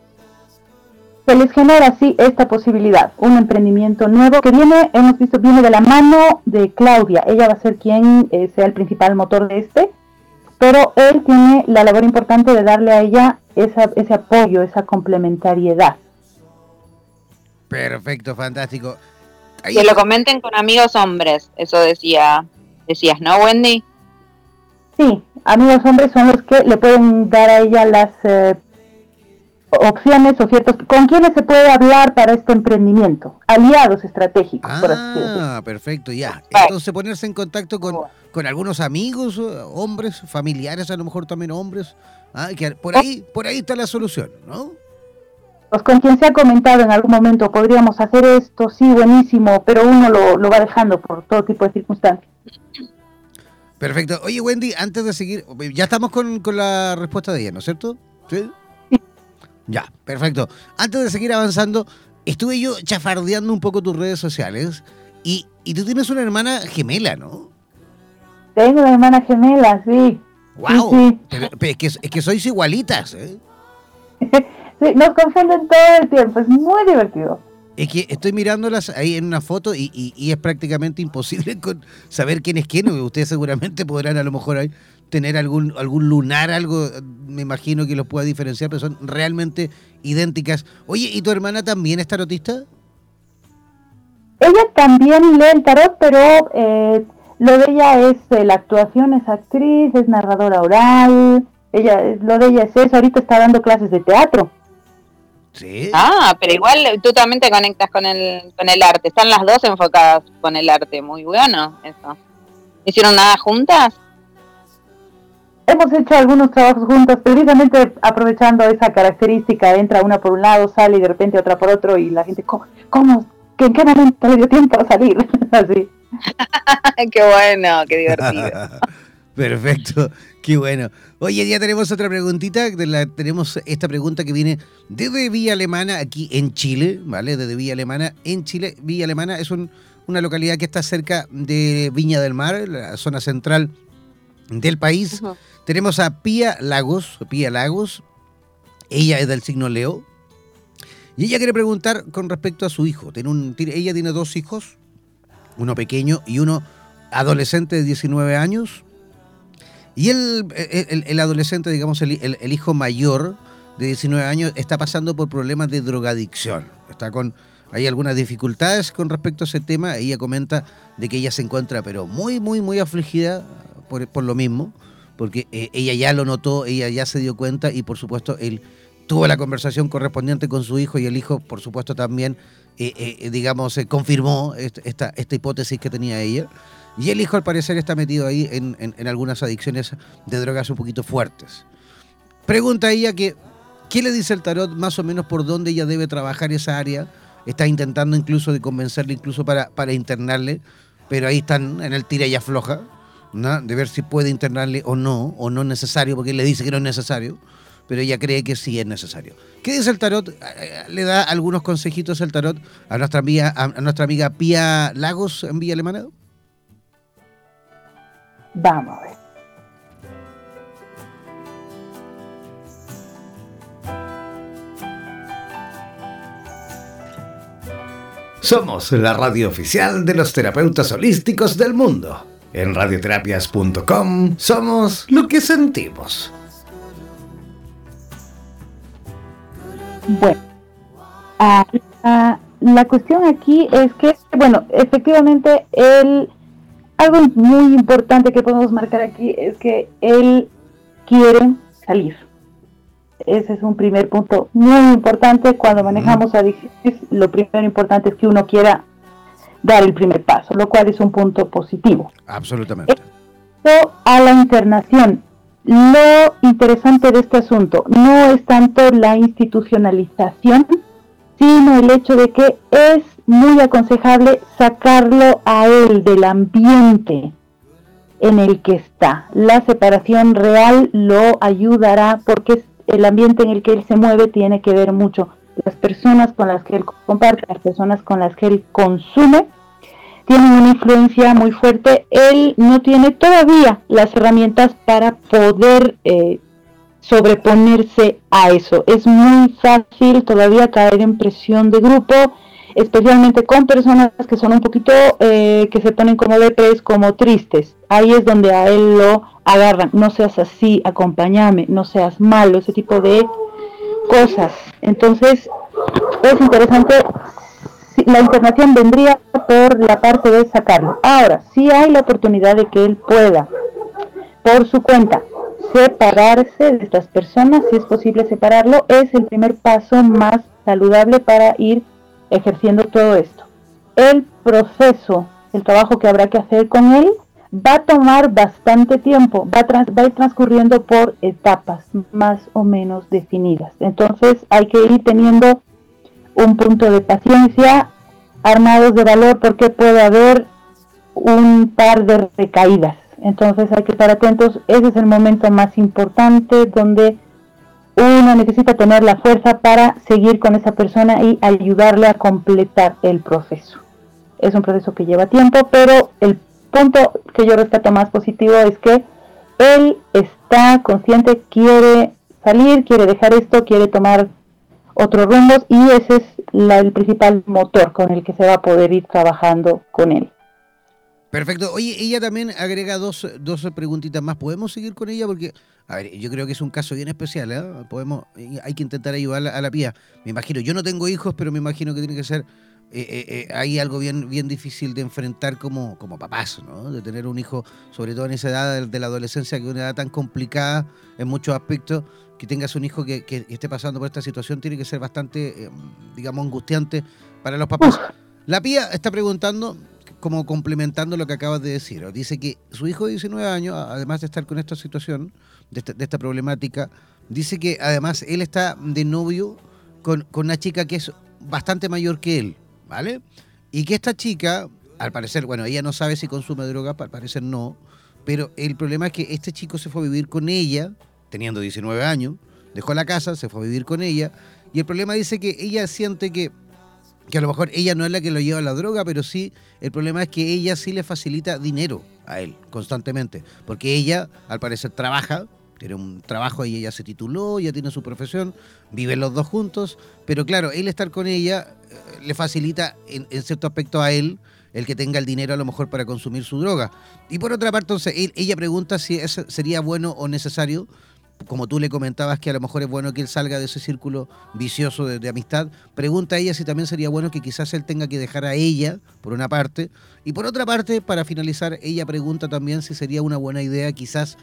Se les genera así esta posibilidad, un emprendimiento nuevo que viene, hemos visto, viene de la mano de Claudia. Ella va a ser quien eh, sea el principal motor de este, pero él tiene la labor importante de darle a ella ese apoyo, esa complementariedad. Perfecto, fantástico. Que lo comenten con amigos hombres, eso decía, decías, ¿no, Wendy? Sí, amigos hombres son los que le pueden dar a ella las eh, opciones o ciertos con quienes se puede hablar para este emprendimiento, aliados estratégicos. Ah, perfecto, ya. Entonces ponerse en contacto con, con algunos amigos, hombres, familiares, a lo mejor también hombres, ah, que por ahí, por ahí está la solución, ¿no? Pues con quien se ha comentado en algún momento, podríamos hacer esto, sí, buenísimo, pero uno lo, va dejando por todo tipo de circunstancias. Perfecto. Oye, Wendy, antes de seguir, ya estamos con, la respuesta de ella, ¿no es cierto? ¿Sí? Ya, perfecto. Antes de seguir avanzando, estuve yo chafardeando un poco tus redes sociales y, tú tienes una hermana gemela, ¿no? Tengo una hermana gemela, sí. ¡Wow! es, que, es que sois igualitas, ¿eh? sí, nos confunden todo el tiempo, es muy divertido. Es que estoy mirándolas ahí en una foto y, es prácticamente imposible saber quién es quién. Ustedes seguramente podrán a lo mejor ahí tener algún, algún lunar, algo, me imagino que los pueda diferenciar, pero son realmente idénticas. Oye, ¿y tu hermana también es tarotista? Ella también lee el tarot, pero eh, lo de ella es eh, la actuación, es actriz, es narradora oral. Ella, lo de ella es eso. Ahorita está dando clases de teatro. Sí. Ah, pero igual tú también te conectas con el, con el arte. Están las dos enfocadas con el arte. Muy bueno eso. ¿Hicieron nada juntas? Hemos hecho algunos trabajos juntos, precisamente aprovechando esa característica. Entra una por un lado, sale y de repente otra por otro y la gente, ¿cómo? cómo ¿En qué momento le dio tiempo a salir? Así. qué bueno, qué divertido. Perfecto, qué bueno. Oye, ya tenemos otra preguntita. tenemos esta pregunta que viene desde Villa Alemana, aquí en Chile, ¿vale? Desde Villa Alemana, en Chile. Villa Alemana es una localidad que está cerca de Viña del Mar, la zona central del país. Tenemos a Pía Lagos, Pía Lagos. Ella es del signo Leo. Y ella quiere preguntar con respecto a su hijo. Tiene un, ella tiene dos hijos, uno pequeño y uno adolescente de 19 años. Y el, el, adolescente, digamos, el, hijo mayor de 19 años, está pasando por problemas de drogadicción. Está con, hay algunas dificultades con respecto a ese tema. Ella comenta de que ella se encuentra, pero muy, muy, muy afligida por, por lo mismo, porque eh, ella ya lo notó, ella ya se dio cuenta y por supuesto él tuvo la conversación correspondiente con su hijo y el hijo, por supuesto, también, eh, eh, digamos, confirmó esta, esta hipótesis que tenía ella. Y el hijo, al parecer, está metido ahí en, en, algunas adicciones de drogas un poquito fuertes. Pregunta ella que, ¿qué le dice el tarot más o menos por dónde ella debe trabajar esa área? Está intentando incluso de convencerle, incluso para, para internarle, pero ahí están en el tira y afloja, ¿no? de ver si puede internarle o no, o no es necesario, porque él le dice que no es necesario pero ella cree que sí es necesario. ¿Qué dice el tarot? Eh, eh, le da algunos consejitos el tarot a nuestra amiga, a nuestra amiga Pía Lagos en Villa Alemana. Vamos a ver. Somos la radio oficial de los terapeutas holísticos del mundo. En radioterapias.com somos lo que sentimos. Bueno, ah, la cuestión aquí es que, bueno, efectivamente, él, algo muy importante que podemos marcar aquí es que él quiere salir. Ese es un primer punto muy importante. Cuando manejamos adicciones, lo primero importante es que uno quiera dar el primer paso, lo cual es un punto positivo. Absolutamente. a la internación, lo interesante de este asunto no es tanto la institucionalización, sino el hecho de que es muy aconsejable sacarlo a él del ambiente en el que está. La separación real lo ayudará porque el ambiente en el que él se mueve tiene que ver mucho las personas con las que él comparte, las personas con las que él consume tienen una influencia muy fuerte, él no tiene todavía las herramientas para poder eh, sobreponerse a eso. Es muy fácil todavía caer en presión de grupo, especialmente con personas que son un poquito, eh, que se ponen como depres, como tristes. Ahí es donde a él lo agarran. No seas así, acompáñame, no seas malo, ese tipo de cosas. Entonces, es interesante la información vendría por la parte de sacarlo. Ahora, si hay la oportunidad de que él pueda, por su cuenta, separarse de estas personas, si es posible separarlo, es el primer paso más saludable para ir ejerciendo todo esto. El proceso, el trabajo que habrá que hacer con él, va a tomar bastante tiempo, va va a ir transcurriendo por etapas más o menos definidas. Entonces hay que ir teniendo un punto de paciencia, armados de valor porque puede haber un par de recaídas. Entonces hay que estar atentos. Ese es el momento más importante donde uno necesita tener la fuerza para seguir con esa persona y ayudarle a completar el proceso. Es un proceso que lleva tiempo, pero el punto que yo rescato más positivo es que él está consciente, quiere salir, quiere dejar esto, quiere tomar otros rumbos y ese es el principal motor con el que se va a poder ir trabajando con él. Perfecto. Oye, ella también agrega dos, dos preguntitas más. ¿Podemos seguir con ella? Porque, a ver, yo creo que es un caso bien especial. ¿eh? Podemos, hay que intentar ayudar a la pía. Me imagino, yo no tengo hijos, pero me imagino que tiene que ser eh, eh, eh, hay algo bien, bien difícil de enfrentar como, como papás, ¿no? De tener un hijo, sobre todo en esa edad de, la adolescencia, que es una edad tan complicada en muchos aspectos, que tengas un hijo que, que esté pasando por esta situación tiene que ser bastante, digamos, angustiante para los papás. La Pía está preguntando, como complementando lo que acabas de decir, dice que su hijo de 19 años, además de estar con esta situación, de esta, problemática, dice que además él está de novio con, con una chica que es bastante mayor que él. ¿vale? Y que esta chica, al parecer, bueno, ella no sabe si consume droga, al parecer no, pero el problema es que este chico se fue a vivir con ella, teniendo 19 años, dejó la casa, se fue a vivir con ella, y el problema dice que ella siente que, que a lo mejor ella no es la que lo lleva a la droga, pero sí, el problema es que ella sí le facilita dinero a él constantemente, porque ella, al parecer, trabaja, tiene un trabajo y ella se tituló, ya tiene su profesión, viven los dos juntos, pero claro, él estar con ella eh, le facilita en, cierto aspecto a él el que tenga el dinero a lo mejor para consumir su droga. Y por otra parte, entonces, ella pregunta si eso sería bueno o necesario, como tú le comentabas que a lo mejor es bueno que él salga de ese círculo vicioso de, amistad, pregunta a ella si también sería bueno que quizás él tenga que dejar a ella, por una parte, y por otra parte, para finalizar, ella pregunta también si sería una buena idea quizás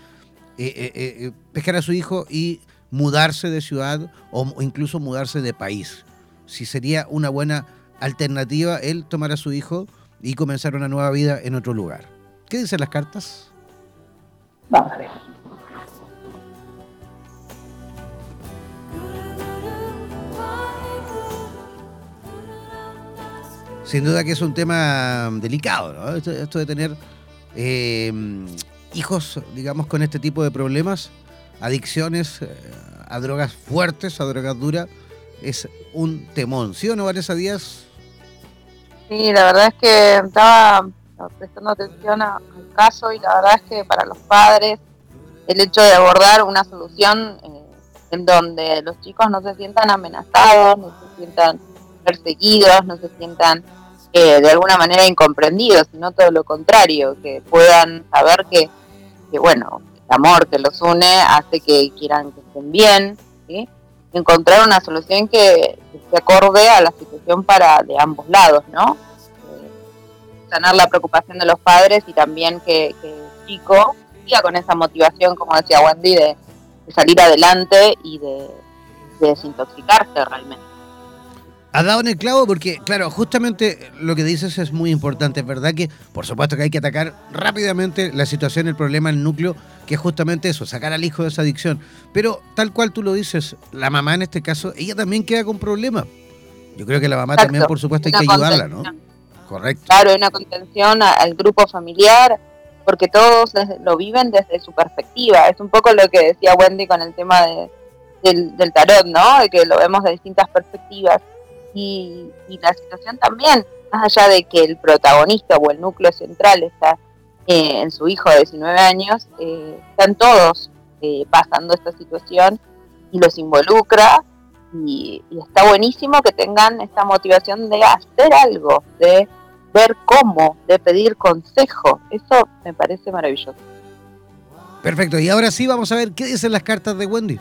eh, eh, eh, pescar a su hijo y mudarse de ciudad o incluso mudarse de país. Si sería una buena alternativa él tomar a su hijo y comenzar una nueva vida en otro lugar. ¿Qué dicen las cartas? Vamos a ver. Sin duda que es un tema delicado, ¿no? esto, de tener hijos, digamos, con este tipo de problemas, adicciones eh, a drogas fuertes, a drogas duras, es un temón. ¿Sí o no, Vanessa Díaz? Sí, la verdad es que estaba prestando atención al caso y la verdad es que para los padres el hecho de abordar una solución eh, en donde los chicos no se sientan amenazados, no se sientan perseguidos, no se sientan eh, de alguna manera incomprendidos, sino todo lo contrario, que puedan saber que que bueno, el amor que los une hace que quieran que estén bien, ¿sí? encontrar una solución que, se acorde a la situación para de ambos lados, ¿no? Eh, sanar la preocupación de los padres y también que, el chico siga con esa motivación, como decía Wendy, de, salir adelante y de desintoxicarse realmente. Ha dado en el clavo porque, claro, justamente lo que dices es muy importante. Es verdad que, por supuesto, que hay que atacar rápidamente la situación, el problema, el núcleo, que es justamente eso, sacar al hijo de esa adicción. Pero tal cual tú lo dices, la mamá en este caso, ella también queda con problemas. Yo creo que la mamá también, por supuesto, hay que ayudarla, ¿no? Correcto. Claro, una contención al grupo familiar, porque todos lo viven desde su perspectiva. Es un poco lo que decía Wendy con el tema del, del tarot, ¿no? De que lo vemos de distintas perspectivas y, la situación también, más allá de que el protagonista o el núcleo central está eh, en su hijo de 19 años, eh, están todos eh, pasando esta situación y los involucra y, está buenísimo que tengan esta motivación de hacer algo, de ver cómo, de pedir consejo. Eso me parece maravilloso. Perfecto, y ahora sí vamos a ver qué dicen las cartas de Wendy.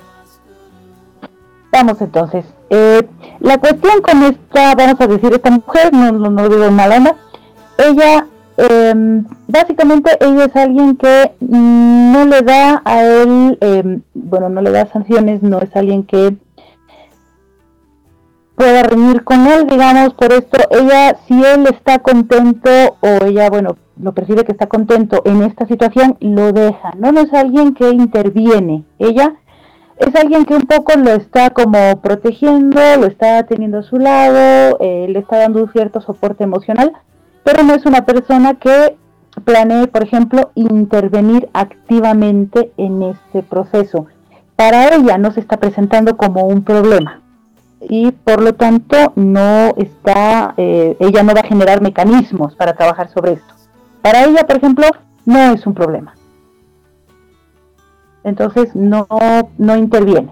Vamos entonces. Eh, la cuestión con esta, vamos a decir, esta mujer, no, no, no digo onda, ella, em, básicamente ella es alguien que no le da a él, em, bueno, no le da sanciones, no es alguien que pueda reunir con él, digamos, por esto, ella, si él está contento o ella, bueno, lo percibe que está contento en esta situación, lo deja, no es alguien que interviene, ella es alguien que un poco lo está como protegiendo, lo está teniendo a su lado, eh, le está dando un cierto soporte emocional, pero no es una persona que planee, por ejemplo, intervenir activamente en este proceso. Para ella no se está presentando como un problema y por lo tanto no está, eh, ella no va a generar mecanismos para trabajar sobre esto. Para ella, por ejemplo, no es un problema entonces no, no interviene.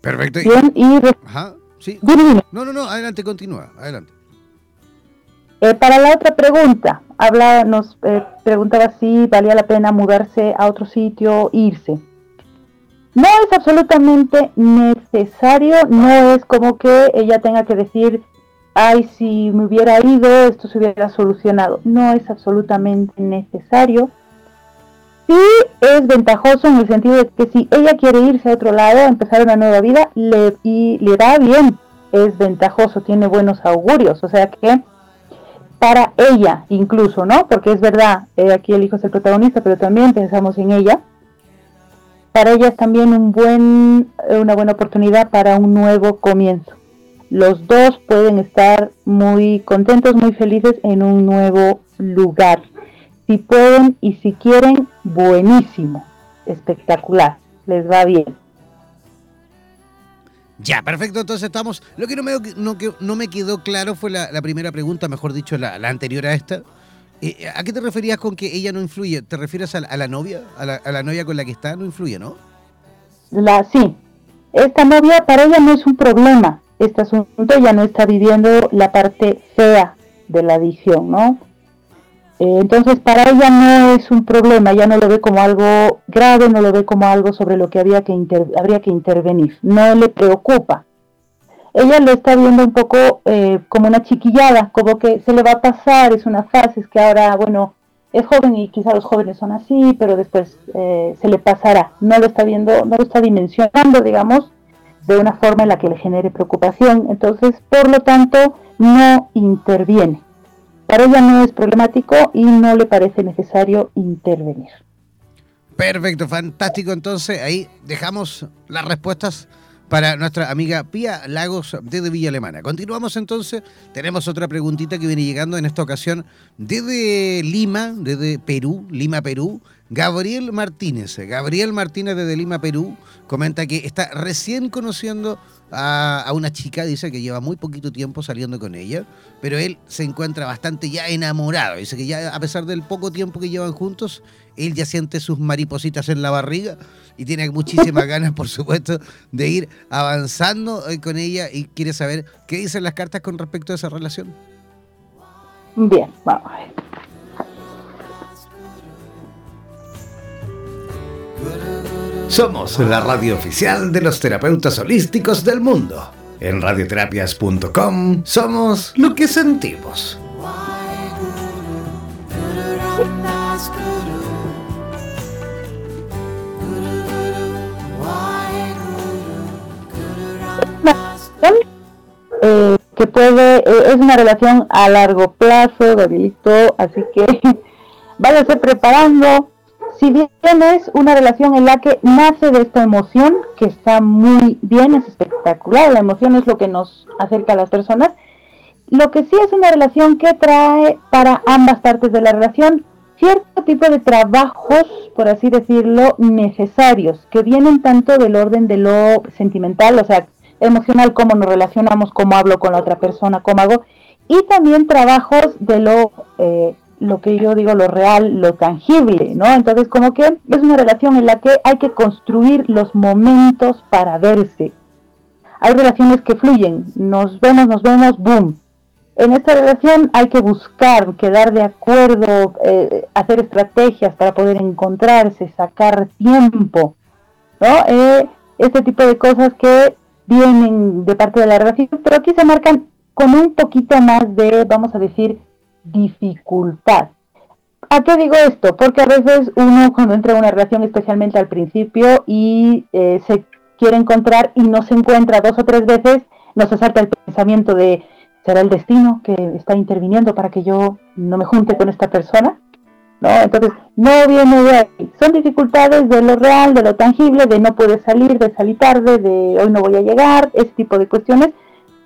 Perfecto. y... Ajá, sí. No, no, no, adelante, continúa, adelante. Eh, para la otra pregunta, habla, nos eh, preguntaba si valía la pena mudarse a otro sitio, irse. No es absolutamente necesario, no es como que ella tenga que decir, ay, si me hubiera ido, esto se hubiera solucionado. No es absolutamente necesario. Sí es ventajoso en el sentido de que si ella quiere irse a otro lado, empezar una nueva vida, le, y le da bien, es ventajoso, tiene buenos augurios. O sea que para ella incluso, ¿no? Porque es verdad, eh, aquí el hijo es el protagonista, pero también pensamos en ella para ella es también un buen, eh, una buena oportunidad para un nuevo comienzo. Los dos pueden estar muy contentos, muy felices en un nuevo lugar. Si pueden y si quieren, buenísimo, espectacular, les va bien. Ya, perfecto. Entonces estamos. Lo que no me, no, no me quedó claro fue la, primera pregunta, mejor dicho, la, la anterior a esta. Eh, ¿A qué te referías con que ella no influye? ¿Te refieres a, la novia? A la, novia con la que está no influye, ¿no? La, sí. Esta novia para ella no es un problema. Este asunto ya no está viviendo la parte fea de la adicción, ¿no? Entonces para ella no es un problema, ya no lo ve como algo grave, no lo ve como algo sobre lo que, había que habría que intervenir, no le preocupa ella lo está viendo un poco eh, como una chiquillada, como que se le va a pasar, es una fase, es que ahora, bueno, es joven y quizá los jóvenes son así, pero después eh, se le pasará. No lo está viendo, no lo está dimensionando, digamos, de una forma en la que le genere preocupación. Entonces, por lo tanto, no interviene. Para ella no es problemático y no le parece necesario intervenir. Perfecto, fantástico. Entonces, ahí dejamos las respuestas para nuestra amiga Pía Lagos desde Villa Alemana. Continuamos entonces, tenemos otra preguntita que viene llegando en esta ocasión desde Lima, desde Perú, Lima, Perú. Gabriel Martínez, Gabriel Martínez desde Lima, Perú, comenta que está recién conociendo a, una chica, dice que lleva muy poquito tiempo saliendo con ella, pero él se encuentra bastante ya enamorado. Dice que ya a pesar del poco tiempo que llevan juntos, él ya siente sus maripositas en la barriga y tiene muchísimas ganas, por supuesto, de ir avanzando eh, con ella y quiere saber qué dicen las cartas con respecto a esa relación. Bien, vamos a ver. Somos la radio oficial de los terapeutas holísticos del mundo. En radioterapias.com somos lo que sentimos. Eh, que puede, eh, es una relación a largo plazo, Gabrielito, así que váyase preparando. Si bien es una relación en la que nace de esta emoción, que está muy bien, es espectacular, la emoción es lo que nos acerca a las personas, lo que sí es una relación que trae para ambas partes de la relación cierto tipo de trabajos, por así decirlo, necesarios, que vienen tanto del orden de lo sentimental, o sea, emocional, cómo nos relacionamos, cómo hablo con la otra persona, cómo hago, y también trabajos de lo, eh, lo que yo digo, lo real, lo tangible, ¿no? Entonces, como que es una relación en la que hay que construir los momentos para verse. Hay relaciones que fluyen, nos vemos, nos vemos, boom. En esta relación hay que buscar, quedar de acuerdo, eh, hacer estrategias para poder encontrarse, sacar tiempo, ¿no? Eh, este tipo de cosas que vienen de parte de la relación, pero aquí se marcan con un poquito más de, vamos a decir, dificultad. ¿A qué digo esto? Porque a veces uno cuando entra en una relación, especialmente al principio, y eh, se quiere encontrar y no se encuentra dos o tres veces, nos asalta el pensamiento de, ¿será el destino que está interviniendo para que yo no me junte con esta persona? ¿no? Entonces, no viene de ahí. Son dificultades de lo real, de lo tangible, de no poder salir, de salir tarde, de hoy no voy a llegar, ese tipo de cuestiones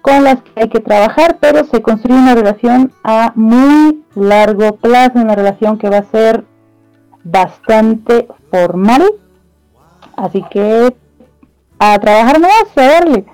con las que hay que trabajar, pero se construye una relación a muy largo plazo, una relación que va a ser bastante formal. Así que a trabajar nomás, a darle.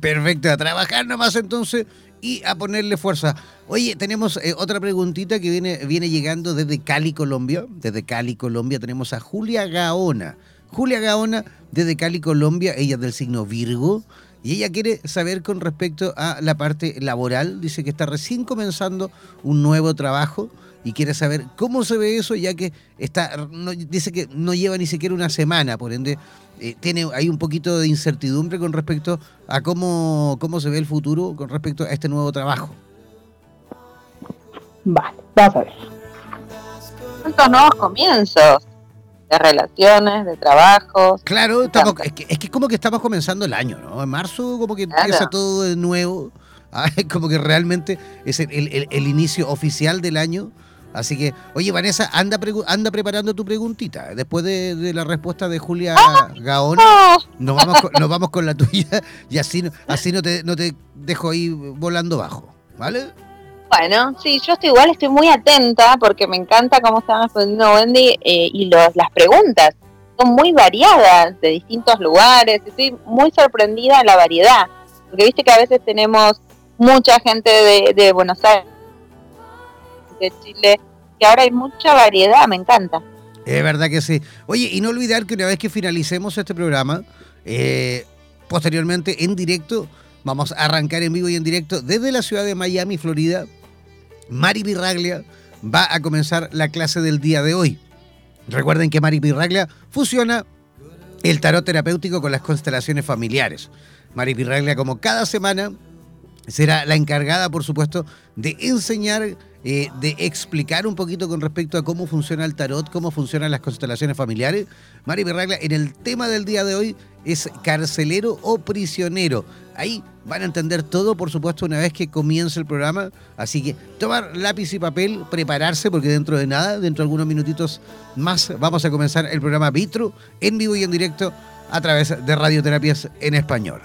Perfecto, a trabajar nomás entonces y a ponerle fuerza. Oye, tenemos eh, otra preguntita que viene, viene llegando desde Cali, Colombia. Desde Cali, Colombia tenemos a Julia Gaona. Julia Gaona desde Cali, Colombia, ella es del signo Virgo. Y ella quiere saber con respecto a la parte laboral, dice que está recién comenzando un nuevo trabajo y quiere saber cómo se ve eso, ya que está, dice que no lleva ni siquiera una semana, por ende eh, tiene hay un poquito de incertidumbre con respecto a cómo, cómo se ve el futuro con respecto a este nuevo trabajo. Vale, vamos a ver. ¿Cuántos nuevos comienzos? De relaciones, de trabajo. Claro, estamos, es, que, es que como que estamos comenzando el año, ¿no? En marzo como que empieza todo de nuevo. Ah, como que realmente es el, el, inicio oficial del año. Así que, oye, Vanessa, anda, anda preparando tu preguntita. Después de, la respuesta de Julia Gaón, nos vamos, con, nos vamos con la tuya y así, así no, te, no te dejo ahí volando bajo, ¿vale? Bueno, sí, yo estoy igual, estoy muy atenta porque me encanta cómo están respondiendo Wendy eh, y los, las preguntas son muy variadas de distintos lugares. Estoy muy sorprendida de la variedad, porque viste que a veces tenemos mucha gente de, de Buenos Aires, de Chile, que ahora hay mucha variedad, me encanta. Es verdad que sí. Oye, y no olvidar que una vez que finalicemos este programa, eh, posteriormente en directo, vamos a arrancar en vivo y en directo desde la ciudad de Miami, Florida, Mari Birraglia va a comenzar la clase del día de hoy. Recuerden que Mari Birraglia fusiona el tarot terapéutico con las constelaciones familiares. Mari Birraglia, como cada semana, será la encargada, por supuesto, de enseñar, eh, de explicar un poquito con respecto a cómo funciona el tarot, cómo funcionan las constelaciones familiares. Mari Birraglia, en el tema del día de hoy, es carcelero o prisionero. Ahí van a entender todo, por supuesto, una vez que comience el programa. Así que tomar lápiz y papel, prepararse, porque dentro de nada, dentro de algunos minutitos más, vamos a comenzar el programa Vitro en vivo y en directo a través de Radioterapias en Español.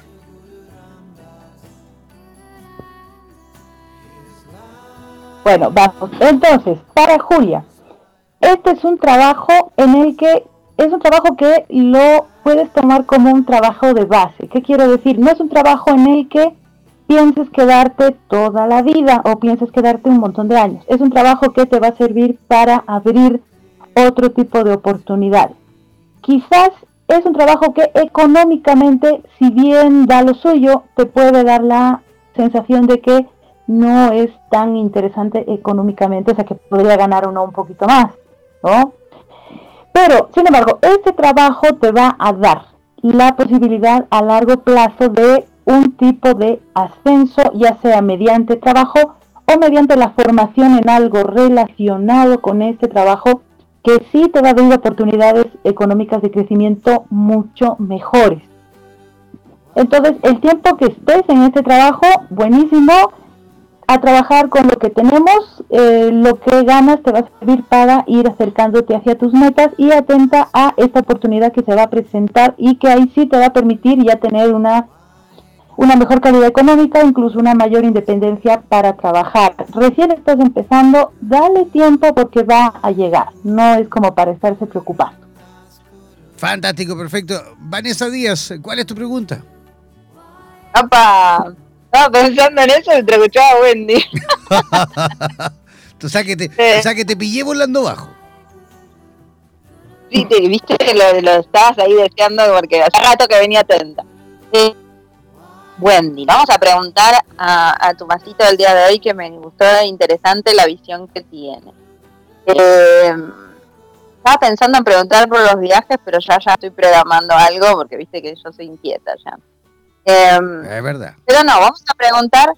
Bueno, vamos. Entonces, para Julia, este es un trabajo en el que es un trabajo que lo puedes tomar como un trabajo de base. ¿Qué quiero decir? No es un trabajo en el que pienses quedarte toda la vida o pienses quedarte un montón de años. Es un trabajo que te va a servir para abrir otro tipo de oportunidades. Quizás es un trabajo que económicamente, si bien da lo suyo, te puede dar la sensación de que no es tan interesante económicamente, o sea que podría ganar uno un poquito más, ¿no? Pero, sin embargo, este trabajo te va a dar la posibilidad a largo plazo de un tipo de ascenso, ya sea mediante trabajo o mediante la formación en algo relacionado con este trabajo que sí te va a dar oportunidades económicas de crecimiento mucho mejores. Entonces, el tiempo que estés en este trabajo, buenísimo, a trabajar con lo que tenemos, eh, lo que ganas te va a servir para ir acercándote hacia tus metas y atenta a esta oportunidad que se va a presentar y que ahí sí te va a permitir ya tener una, una mejor calidad económica, incluso una mayor independencia para trabajar. Recién estás empezando, dale tiempo porque va a llegar, no es como para estarse preocupando. Fantástico, perfecto. Vanessa Díaz, ¿cuál es tu pregunta? ¡Opa! Estaba pensando en eso mientras escuchaba a Wendy. o, sea que te, o sea que te pillé volando bajo. Sí, te, viste que lo, lo, estabas ahí deseando porque hace rato que venía atenta. Wendy, vamos a preguntar a, a, tu masito del día de hoy que me gustó interesante la visión que tiene. Eh, estaba pensando en preguntar por los viajes, pero ya ya estoy programando algo porque viste que yo soy inquieta ya. Em, es verdad. Pero no, vamos a preguntar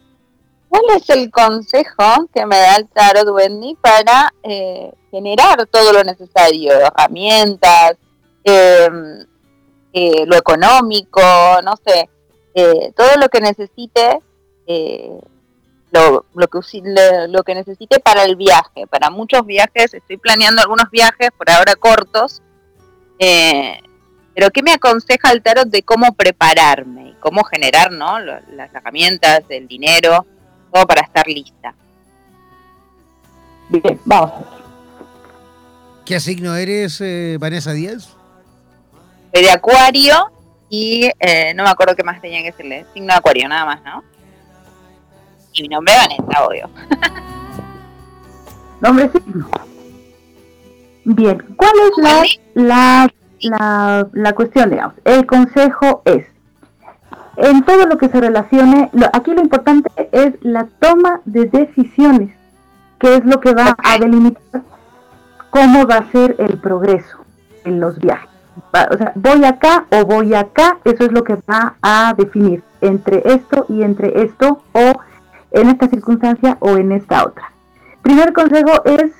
cuál es el consejo que me da el tarot Wendy para eh, generar todo lo necesario, herramientas, em, eh, lo económico, no sé, eh, todo lo que necesite, lo, lo, que, lo que necesite para el viaje. Para muchos viajes, estoy planeando algunos viajes, por ahora cortos, pero ¿qué me aconseja el tarot de cómo prepararme y cómo generar ¿no? las herramientas, el dinero, todo para estar lista? Bien, vamos. ¿Qué signo eres, eh, Vanessa Díaz? Soy de Acuario y eh, no me acuerdo qué más tenía que decirle. Signo de Acuario, nada más, ¿no? Y mi nombre es Vanessa, obvio. nombre signo. Bien, ¿cuál es la, la la, la cuestión, digamos, el consejo es, en todo lo que se relacione, aquí lo importante es la toma de decisiones, que es lo que va a delimitar cómo va a ser el progreso en los viajes. o sea, voy acá o voy acá, eso es lo que va a definir entre esto y entre esto, o en esta circunstancia o en esta otra. Primer consejo es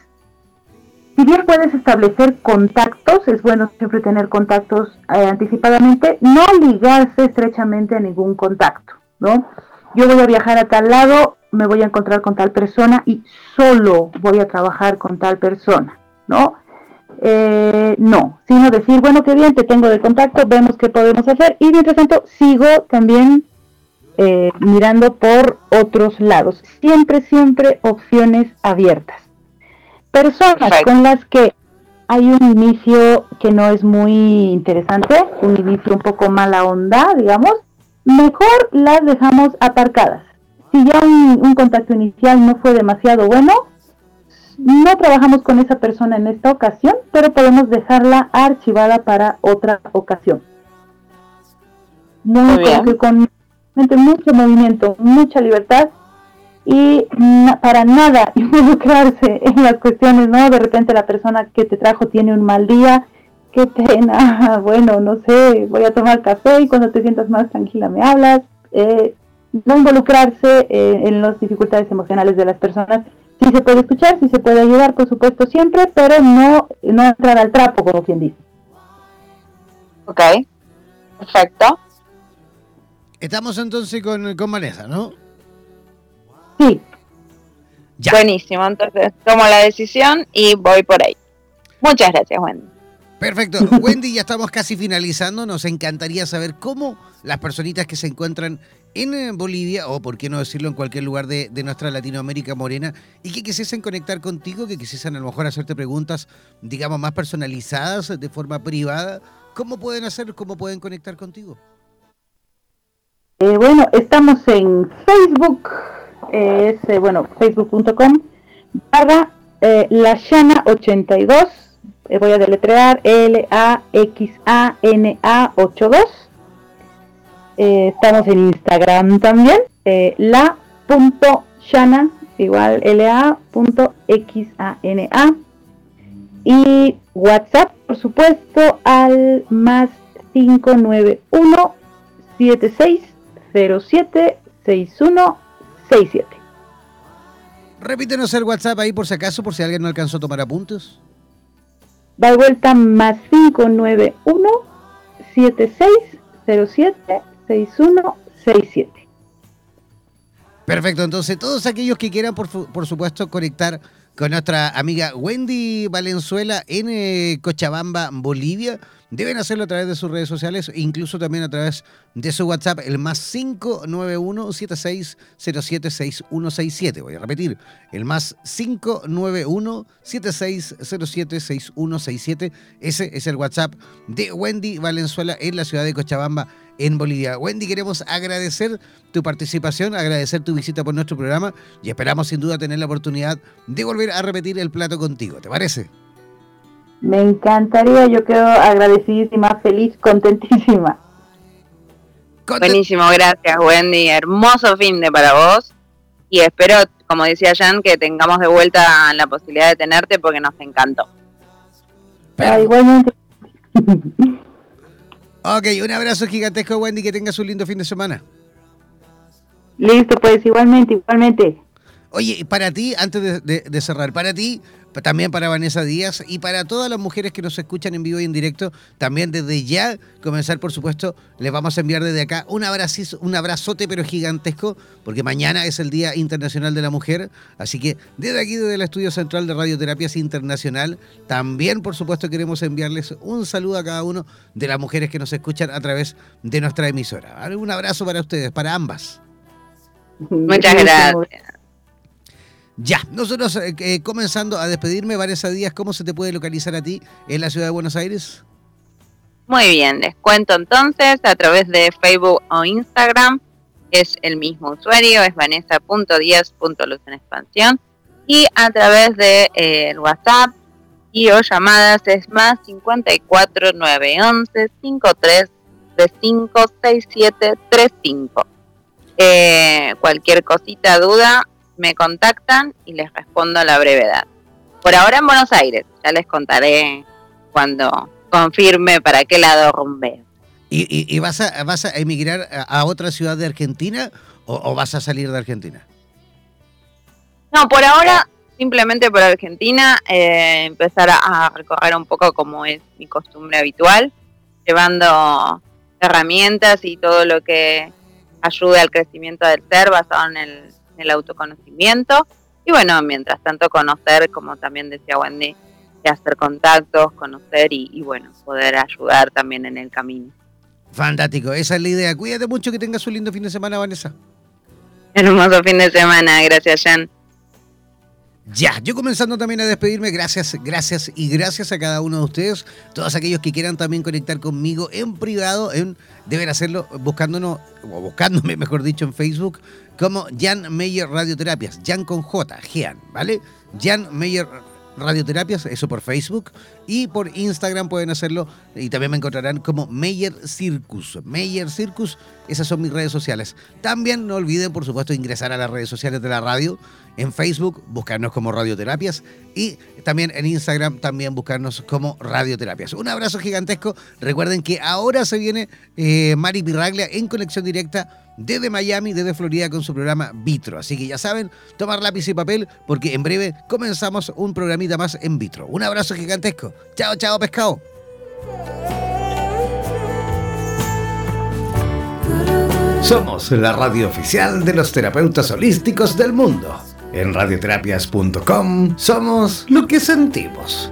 si bien puedes establecer contactos, es bueno siempre tener contactos eh, anticipadamente, no ligarse estrechamente a ningún contacto, ¿no? Yo voy a viajar a tal lado, me voy a encontrar con tal persona y solo voy a trabajar con tal persona, ¿no? Eh, no, sino decir, bueno, qué bien, te tengo de contacto, vemos qué podemos hacer y mientras tanto sigo también eh, mirando por otros lados. Siempre, siempre opciones abiertas personas con las que hay un inicio que no es muy interesante, un inicio un poco mala onda, digamos, mejor las dejamos aparcadas. Si ya un, contacto inicial no fue demasiado bueno, no trabajamos con esa persona en esta ocasión, pero podemos dejarla archivada para otra ocasión. Muy, con mucho movimiento, mucha libertad y para nada involucrarse en las cuestiones, ¿no? De repente la persona que te trajo tiene un mal día, qué pena, bueno, no sé, voy a tomar café y cuando te sientas más tranquila me hablas. Eh, no involucrarse eh, en las dificultades emocionales de las personas. Sí se puede escuchar, sí se puede ayudar, por supuesto, siempre, pero no, no entrar al trapo, como quien dice. Ok, perfecto. Estamos entonces con, con Vanessa, ¿no? Sí. Buenísimo, entonces tomo la decisión y voy por ahí. Muchas gracias, Wendy. Perfecto. Wendy, ya estamos casi finalizando. Nos encantaría saber cómo las personitas que se encuentran en eh, Bolivia, o por qué no decirlo en cualquier lugar de, nuestra Latinoamérica morena, y que quisiesen conectar contigo, que quisiesen a lo mejor hacerte preguntas, digamos, más personalizadas de forma privada, ¿cómo pueden hacer, cómo pueden conectar contigo? Eh, bueno, estamos en Facebook, es, eh, bueno, facebook.com barra eh, lashana82, eh, voy a deletrear L-A-X-A-N-A 82. estamos en Instagram también, la.shana, igual L-A.X-A-N-A. Y WhatsApp, por supuesto, al más 591 7607 61 67. Repítenos el WhatsApp ahí por si acaso, por si alguien no alcanzó a tomar apuntes. Va de vuelta más 591 7607 6167. Perfecto, entonces todos aquellos que quieran, por, por supuesto, conectar con nuestra amiga Wendy Valenzuela en eh, Cochabamba, Bolivia, Deben hacerlo a través de sus redes sociales, incluso también a través de su WhatsApp, el más 591-7607-6167. Voy a repetir, el más 591-7607-6167. Ese es el WhatsApp de Wendy Valenzuela en la ciudad de Cochabamba, en Bolivia. Wendy, queremos agradecer tu participación, agradecer tu visita por nuestro programa y esperamos sin duda tener la oportunidad de volver a repetir el plato contigo. ¿Te parece? Me encantaría, yo quedo agradecidísima, feliz, contentísima. Buenísimo, gracias Wendy, hermoso fin de para vos y espero, como decía Jan, que tengamos de vuelta la posibilidad de tenerte porque nos encantó. Igualmente. ok, un abrazo gigantesco Wendy, que tengas un lindo fin de semana. Listo, pues igualmente, igualmente. Oye, para ti, antes de cerrar, para ti, también para Vanessa Díaz y para todas las mujeres que nos escuchan en vivo y en directo, también desde ya comenzar, por supuesto, les vamos a enviar desde acá un, abrazo, un abrazote pero gigantesco, porque mañana es el Día Internacional de la Mujer, así que desde aquí, desde el Estudio Central de Radioterapias Internacional, también, por supuesto, queremos enviarles un saludo a cada uno de las mujeres que nos escuchan a través de nuestra emisora. Un abrazo para ustedes, para ambas. Muchas gracias. Ya, nosotros eh, eh, comenzando a despedirme, Vanessa Díaz, ¿cómo se te puede localizar a ti en la ciudad de Buenos Aires? Muy bien, les cuento entonces a través de Facebook o Instagram, es el mismo usuario, es vanessa.díaz.luz en expansión, y a través de eh, WhatsApp y o llamadas es más 54 911 53 35 6735. Eh, cualquier cosita, duda, me contactan y les respondo a la brevedad. Por ahora en Buenos Aires, ya les contaré cuando confirme para qué lado rumbeo. ¿Y, y, vas, a, vas a emigrar a, otra ciudad de Argentina o, vas a salir de Argentina? No, por ahora simplemente por Argentina, eh, empezar a, recorrer un poco como es mi costumbre habitual, llevando herramientas y todo lo que ayude al crecimiento del ser basado en el, autoconocimiento. Y bueno, mientras tanto conocer, como también decía Wendy, hacer contactos, conocer y, y bueno, poder ayudar también en el camino. Fantástico, esa es la idea. Cuídate mucho, que tengas un lindo fin de semana, Vanessa. Hermoso fin de semana, gracias, Jan. Ya, yo comenzando también a despedirme, gracias, gracias y gracias a cada uno de ustedes, todos aquellos que quieran también conectar conmigo en privado, en, deben hacerlo buscándonos, o buscándome mejor dicho en Facebook, como Jan Meyer Radioterapias, Jan con J, Jean, ¿vale? Jan Meyer Radioterapias, eso por Facebook, y por Instagram pueden hacerlo, y también me encontrarán como Meyer Circus. Meyer Circus, esas son mis redes sociales. También no olviden, por supuesto, ingresar a las redes sociales de la radio, en Facebook, buscarnos como Radioterapias, y también en Instagram, también buscarnos como Radioterapias. Un abrazo gigantesco. Recuerden que ahora se viene eh, Mari Pirraglia en conexión directa desde Miami, desde Florida, con su programa Vitro. Así que ya saben, tomar lápiz y papel, porque en breve comenzamos un programita más en Vitro. Un abrazo gigantesco. Chao, chao, pescado. Somos la radio oficial de los terapeutas holísticos del mundo. En radioterapias.com somos lo que sentimos.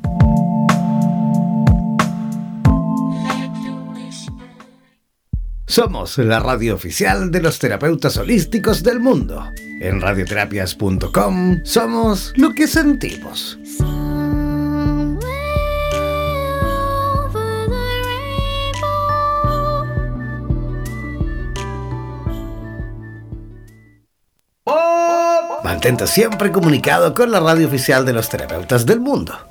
Somos la radio oficial de los terapeutas holísticos del mundo. En radioterapias.com somos lo que sentimos. Mantente siempre comunicado con la radio oficial de los terapeutas del mundo.